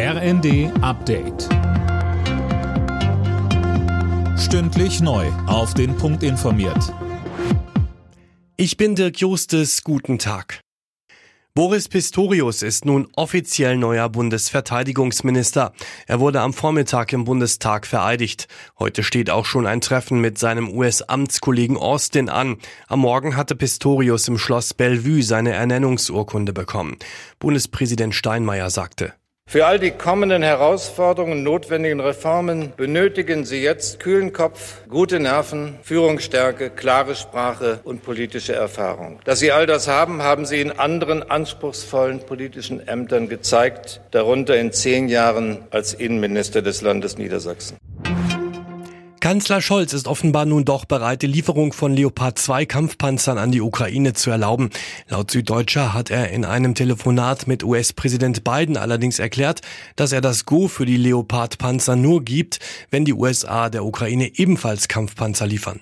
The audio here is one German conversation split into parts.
RND Update. Stündlich neu. Auf den Punkt informiert. Ich bin Dirk Justes. Guten Tag. Boris Pistorius ist nun offiziell neuer Bundesverteidigungsminister. Er wurde am Vormittag im Bundestag vereidigt. Heute steht auch schon ein Treffen mit seinem US-Amtskollegen Austin an. Am Morgen hatte Pistorius im Schloss Bellevue seine Ernennungsurkunde bekommen. Bundespräsident Steinmeier sagte, für all die kommenden Herausforderungen und notwendigen Reformen benötigen Sie jetzt kühlen Kopf, gute Nerven, Führungsstärke, klare Sprache und politische Erfahrung. Dass Sie all das haben, haben Sie in anderen anspruchsvollen politischen Ämtern gezeigt, darunter in zehn Jahren als Innenminister des Landes Niedersachsen. Kanzler Scholz ist offenbar nun doch bereit, die Lieferung von Leopard 2 Kampfpanzern an die Ukraine zu erlauben. Laut Süddeutscher hat er in einem Telefonat mit US-Präsident Biden allerdings erklärt, dass er das Go für die Leopard Panzer nur gibt, wenn die USA der Ukraine ebenfalls Kampfpanzer liefern.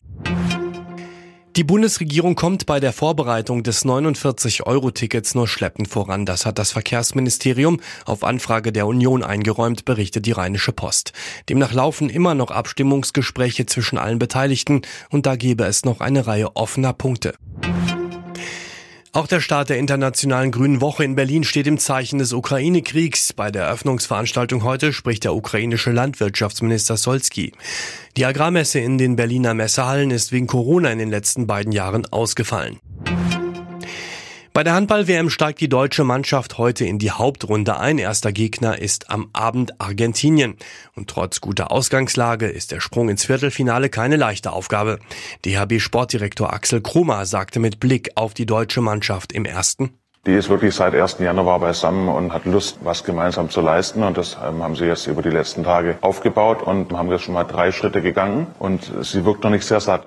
Die Bundesregierung kommt bei der Vorbereitung des 49-Euro-Tickets nur schleppend voran. Das hat das Verkehrsministerium auf Anfrage der Union eingeräumt, berichtet die Rheinische Post. Demnach laufen immer noch Abstimmungsgespräche zwischen allen Beteiligten und da gebe es noch eine Reihe offener Punkte. Auch der Start der Internationalen Grünen Woche in Berlin steht im Zeichen des Ukraine-Kriegs. Bei der Eröffnungsveranstaltung heute spricht der ukrainische Landwirtschaftsminister Solski. Die Agrarmesse in den Berliner Messehallen ist wegen Corona in den letzten beiden Jahren ausgefallen. Bei der Handball-WM steigt die deutsche Mannschaft heute in die Hauptrunde ein. Erster Gegner ist am Abend Argentinien. Und trotz guter Ausgangslage ist der Sprung ins Viertelfinale keine leichte Aufgabe. DHB-Sportdirektor Axel Krummer sagte mit Blick auf die deutsche Mannschaft im ersten. Die ist wirklich seit 1. Januar beisammen und hat Lust, was gemeinsam zu leisten. Und das ähm, haben sie jetzt über die letzten Tage aufgebaut und haben jetzt schon mal drei Schritte gegangen. Und sie wirkt noch nicht sehr satt.